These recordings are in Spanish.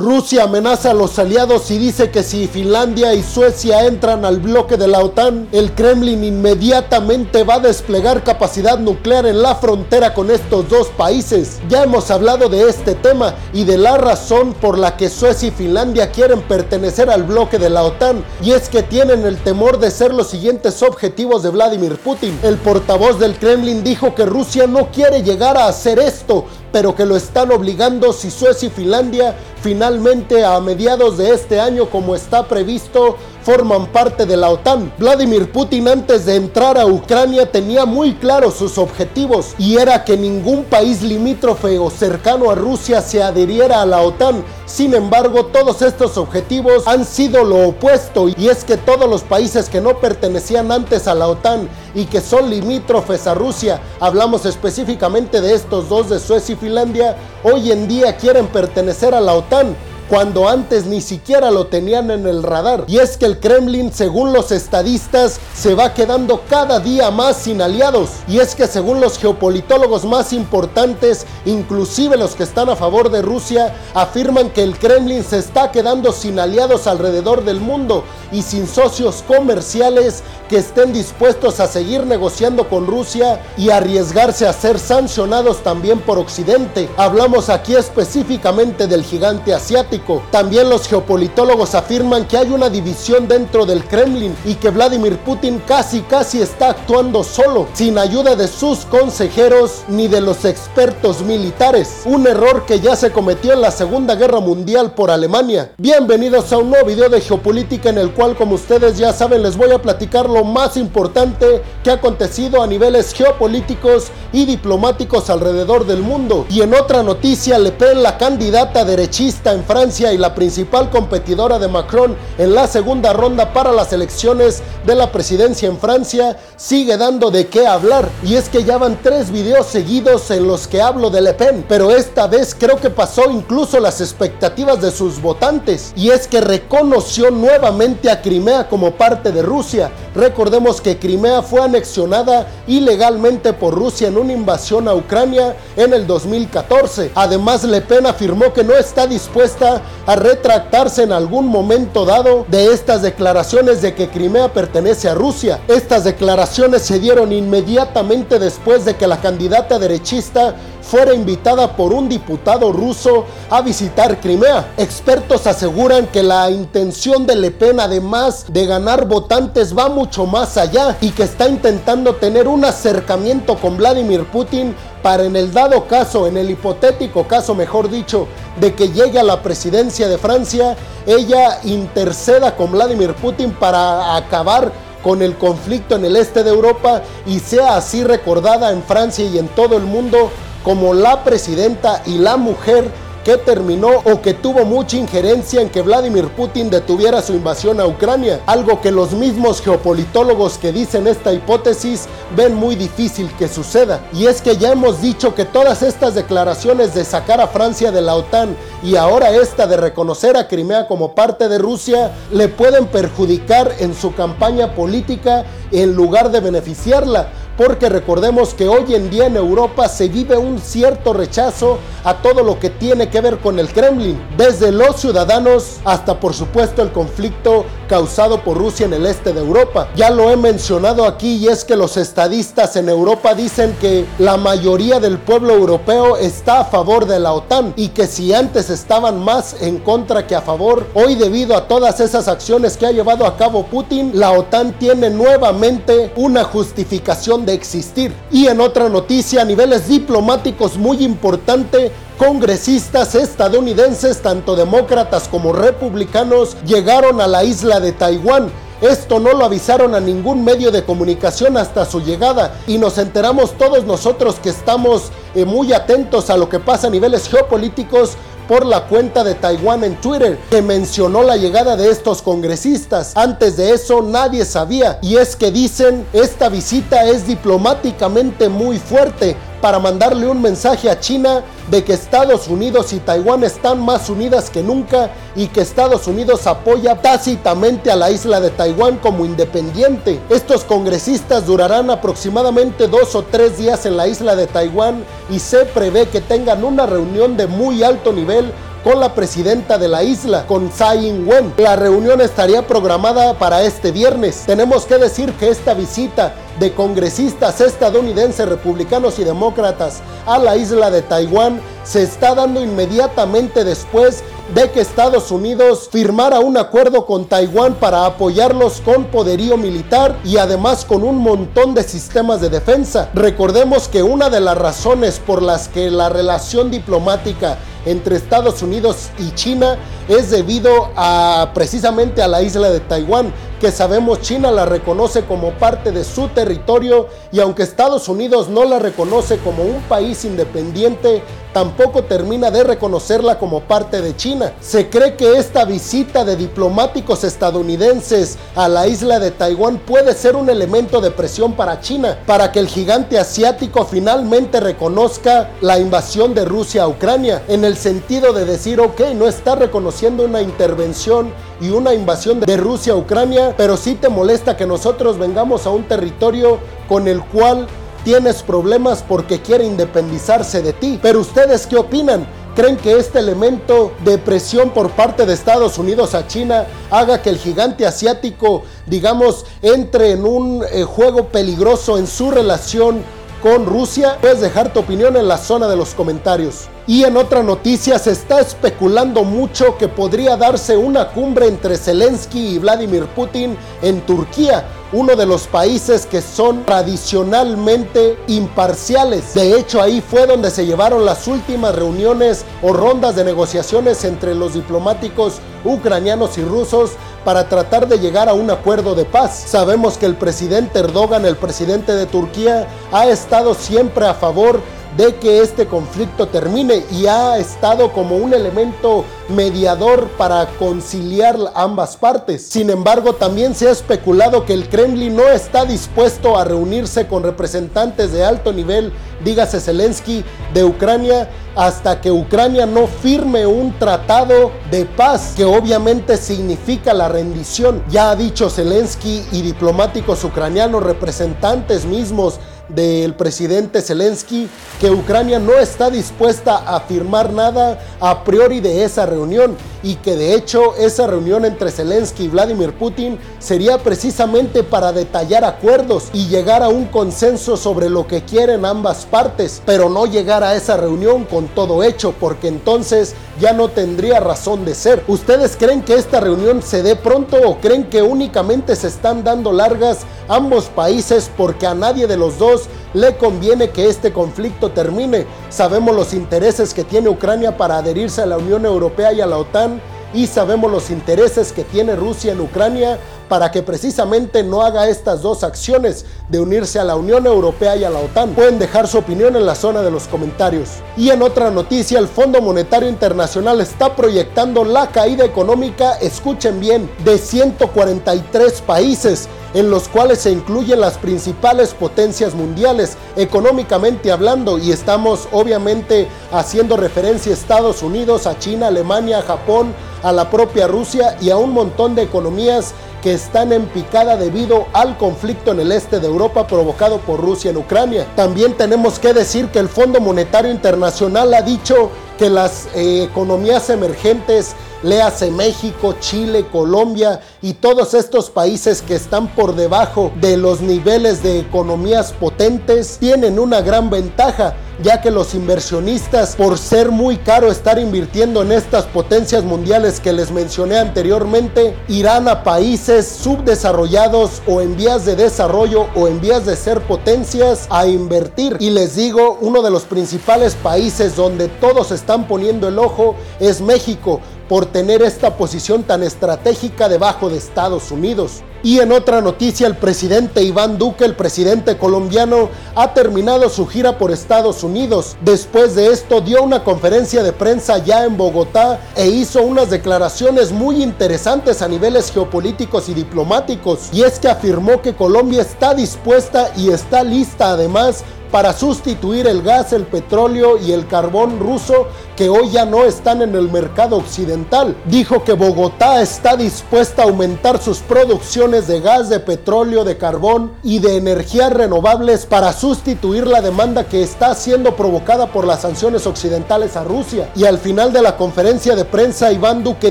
Rusia amenaza a los aliados y dice que si Finlandia y Suecia entran al bloque de la OTAN, el Kremlin inmediatamente va a desplegar capacidad nuclear en la frontera con estos dos países. Ya hemos hablado de este tema y de la razón por la que Suecia y Finlandia quieren pertenecer al bloque de la OTAN, y es que tienen el temor de ser los siguientes objetivos de Vladimir Putin. El portavoz del Kremlin dijo que Rusia no quiere llegar a hacer esto, pero que lo están obligando si Suecia y Finlandia finalmente a mediados de este año como está previsto forman parte de la OTAN. Vladimir Putin antes de entrar a Ucrania tenía muy claros sus objetivos y era que ningún país limítrofe o cercano a Rusia se adhiriera a la OTAN. Sin embargo, todos estos objetivos han sido lo opuesto y es que todos los países que no pertenecían antes a la OTAN y que son limítrofes a Rusia, hablamos específicamente de estos dos de Suecia y Finlandia, hoy en día quieren pertenecer a la OTAN cuando antes ni siquiera lo tenían en el radar. Y es que el Kremlin, según los estadistas, se va quedando cada día más sin aliados. Y es que según los geopolitólogos más importantes, inclusive los que están a favor de Rusia, afirman que el Kremlin se está quedando sin aliados alrededor del mundo y sin socios comerciales que estén dispuestos a seguir negociando con Rusia y arriesgarse a ser sancionados también por Occidente. Hablamos aquí específicamente del gigante asiático también los geopolitólogos afirman que hay una división dentro del Kremlin y que Vladimir Putin casi casi está actuando solo, sin ayuda de sus consejeros ni de los expertos militares. Un error que ya se cometió en la Segunda Guerra Mundial por Alemania. Bienvenidos a un nuevo video de geopolítica en el cual como ustedes ya saben les voy a platicar lo más importante que ha acontecido a niveles geopolíticos y diplomáticos alrededor del mundo. Y en otra noticia, Le Pen, la candidata derechista en Francia, y la principal competidora de Macron en la segunda ronda para las elecciones de la presidencia en Francia, sigue dando de qué hablar. Y es que ya van tres videos seguidos en los que hablo de Le Pen, pero esta vez creo que pasó incluso las expectativas de sus votantes. Y es que reconoció nuevamente a Crimea como parte de Rusia. Recordemos que Crimea fue anexionada ilegalmente por Rusia en una invasión a Ucrania en el 2014. Además, Le Pen afirmó que no está dispuesta a retractarse en algún momento dado de estas declaraciones de que Crimea pertenece a Rusia. Estas declaraciones se dieron inmediatamente después de que la candidata derechista fuera invitada por un diputado ruso a visitar Crimea. Expertos aseguran que la intención de Le Pen, además de ganar votantes, va mucho más allá y que está intentando tener un acercamiento con Vladimir Putin para en el dado caso, en el hipotético caso, mejor dicho, de que llegue a la presidencia de Francia, ella interceda con Vladimir Putin para acabar con el conflicto en el este de Europa y sea así recordada en Francia y en todo el mundo como la presidenta y la mujer que terminó o que tuvo mucha injerencia en que Vladimir Putin detuviera su invasión a Ucrania, algo que los mismos geopolitólogos que dicen esta hipótesis ven muy difícil que suceda. Y es que ya hemos dicho que todas estas declaraciones de sacar a Francia de la OTAN y ahora esta de reconocer a Crimea como parte de Rusia le pueden perjudicar en su campaña política en lugar de beneficiarla porque recordemos que hoy en día en Europa se vive un cierto rechazo a todo lo que tiene que ver con el Kremlin, desde los ciudadanos hasta por supuesto el conflicto causado por Rusia en el este de Europa. Ya lo he mencionado aquí y es que los estadistas en Europa dicen que la mayoría del pueblo europeo está a favor de la OTAN y que si antes estaban más en contra que a favor, hoy debido a todas esas acciones que ha llevado a cabo Putin, la OTAN tiene nuevamente una justificación existir. Y en otra noticia a niveles diplomáticos muy importante, congresistas estadounidenses, tanto demócratas como republicanos, llegaron a la isla de Taiwán. Esto no lo avisaron a ningún medio de comunicación hasta su llegada y nos enteramos todos nosotros que estamos eh, muy atentos a lo que pasa a niveles geopolíticos por la cuenta de Taiwán en Twitter que mencionó la llegada de estos congresistas. Antes de eso nadie sabía y es que dicen esta visita es diplomáticamente muy fuerte para mandarle un mensaje a China de que Estados Unidos y Taiwán están más unidas que nunca y que Estados Unidos apoya tácitamente a la isla de Taiwán como independiente. Estos congresistas durarán aproximadamente dos o tres días en la isla de Taiwán y se prevé que tengan una reunión de muy alto nivel con la presidenta de la isla, con Tsai Ing-wen. La reunión estaría programada para este viernes. Tenemos que decir que esta visita de congresistas estadounidenses, republicanos y demócratas a la isla de Taiwán se está dando inmediatamente después de que Estados Unidos firmara un acuerdo con Taiwán para apoyarlos con poderío militar y además con un montón de sistemas de defensa. Recordemos que una de las razones por las que la relación diplomática entre Estados Unidos y China es debido a precisamente a la isla de Taiwán, que sabemos China la reconoce como parte de su territorio y aunque Estados Unidos no la reconoce como un país independiente, tampoco termina de reconocerla como parte de China. Se cree que esta visita de diplomáticos estadounidenses a la isla de Taiwán puede ser un elemento de presión para China, para que el gigante asiático finalmente reconozca la invasión de Rusia a Ucrania, en el sentido de decir, ok, no está reconociendo una intervención y una invasión de Rusia a Ucrania, pero sí te molesta que nosotros vengamos a un territorio con el cual tienes problemas porque quiere independizarse de ti. Pero ustedes qué opinan? ¿Creen que este elemento de presión por parte de Estados Unidos a China haga que el gigante asiático, digamos, entre en un eh, juego peligroso en su relación con Rusia? Puedes dejar tu opinión en la zona de los comentarios. Y en otra noticia se está especulando mucho que podría darse una cumbre entre Zelensky y Vladimir Putin en Turquía, uno de los países que son tradicionalmente imparciales. De hecho, ahí fue donde se llevaron las últimas reuniones o rondas de negociaciones entre los diplomáticos ucranianos y rusos para tratar de llegar a un acuerdo de paz. Sabemos que el presidente Erdogan, el presidente de Turquía, ha estado siempre a favor de que este conflicto termine y ha estado como un elemento mediador para conciliar ambas partes. Sin embargo, también se ha especulado que el Kremlin no está dispuesto a reunirse con representantes de alto nivel, dígase Zelensky, de Ucrania, hasta que Ucrania no firme un tratado de paz, que obviamente significa la rendición. Ya ha dicho Zelensky y diplomáticos ucranianos, representantes mismos, del presidente Zelensky que Ucrania no está dispuesta a firmar nada a priori de esa reunión y que de hecho esa reunión entre Zelensky y Vladimir Putin sería precisamente para detallar acuerdos y llegar a un consenso sobre lo que quieren ambas partes, pero no llegar a esa reunión con todo hecho porque entonces ya no tendría razón de ser. ¿Ustedes creen que esta reunión se dé pronto o creen que únicamente se están dando largas ambos países porque a nadie de los dos le conviene que este conflicto termine. Sabemos los intereses que tiene Ucrania para adherirse a la Unión Europea y a la OTAN y sabemos los intereses que tiene Rusia en Ucrania para que precisamente no haga estas dos acciones de unirse a la Unión Europea y a la OTAN. Pueden dejar su opinión en la zona de los comentarios. Y en otra noticia, el Fondo Monetario Internacional está proyectando la caída económica, escuchen bien, de 143 países en los cuales se incluyen las principales potencias mundiales, económicamente hablando, y estamos obviamente haciendo referencia a Estados Unidos, a China, Alemania, Japón, a la propia Rusia y a un montón de economías que están en picada debido al conflicto en el este de Europa provocado por Rusia en Ucrania. También tenemos que decir que el Fondo Monetario Internacional ha dicho que las eh, economías emergentes léase México, Chile, Colombia y todos estos países que están por debajo de los niveles de economías potentes, tienen una gran ventaja ya que los inversionistas, por ser muy caro estar invirtiendo en estas potencias mundiales que les mencioné anteriormente, irán a países subdesarrollados o en vías de desarrollo o en vías de ser potencias a invertir. Y les digo, uno de los principales países donde todos están poniendo el ojo es México por tener esta posición tan estratégica debajo de Estados Unidos. Y en otra noticia, el presidente Iván Duque, el presidente colombiano, ha terminado su gira por Estados Unidos. Después de esto dio una conferencia de prensa ya en Bogotá e hizo unas declaraciones muy interesantes a niveles geopolíticos y diplomáticos. Y es que afirmó que Colombia está dispuesta y está lista además para sustituir el gas, el petróleo y el carbón ruso que hoy ya no están en el mercado occidental. Dijo que Bogotá está dispuesta a aumentar sus producciones de gas, de petróleo, de carbón y de energías renovables para sustituir la demanda que está siendo provocada por las sanciones occidentales a Rusia. Y al final de la conferencia de prensa, Iván Duque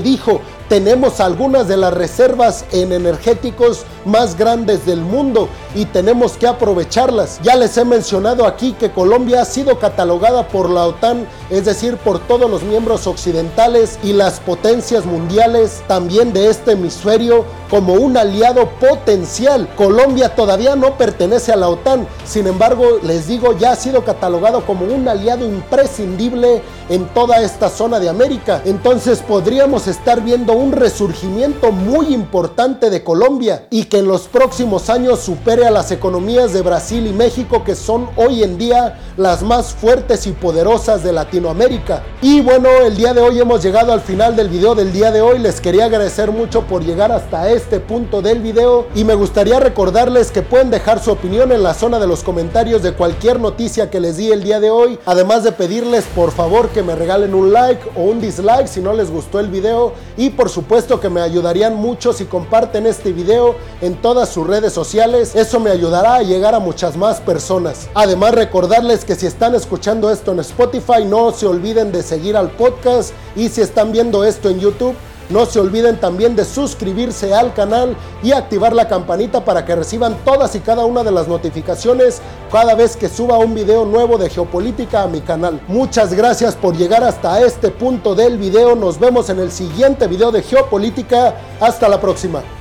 dijo, tenemos algunas de las reservas en energéticos más grandes del mundo y tenemos que aprovecharlas. Ya les he mencionado aquí que Colombia ha sido catalogada por la OTAN, es decir, por todos los miembros occidentales y las potencias mundiales también de este hemisferio como un aliado potencial. Colombia todavía no pertenece a la OTAN, sin embargo, les digo, ya ha sido catalogado como un aliado imprescindible en toda esta zona de América. Entonces podríamos estar viendo un resurgimiento muy importante de Colombia y que en los próximos años supere a las economías de Brasil y México que son hoy en día las más fuertes y poderosas de Latinoamérica. Y bueno, el día de hoy hemos llegado al final del video del día de hoy. Les quería agradecer mucho por llegar hasta este punto del video y me gustaría recordarles que pueden dejar su opinión en la zona de los comentarios de cualquier noticia que les di el día de hoy. Además de pedirles por favor que me regalen un like o un dislike si no les gustó el video y por supuesto que me ayudarían mucho si comparten este video en todas sus redes sociales. Eso me ayudará a llegar a muchas más personas. Además recordarles que si están escuchando esto en Spotify no se olviden de seguir al podcast y si están viendo esto en YouTube no se olviden también de suscribirse al canal y activar la campanita para que reciban todas y cada una de las notificaciones cada vez que suba un video nuevo de geopolítica a mi canal. Muchas gracias por llegar hasta este punto del video. Nos vemos en el siguiente video de geopolítica. Hasta la próxima.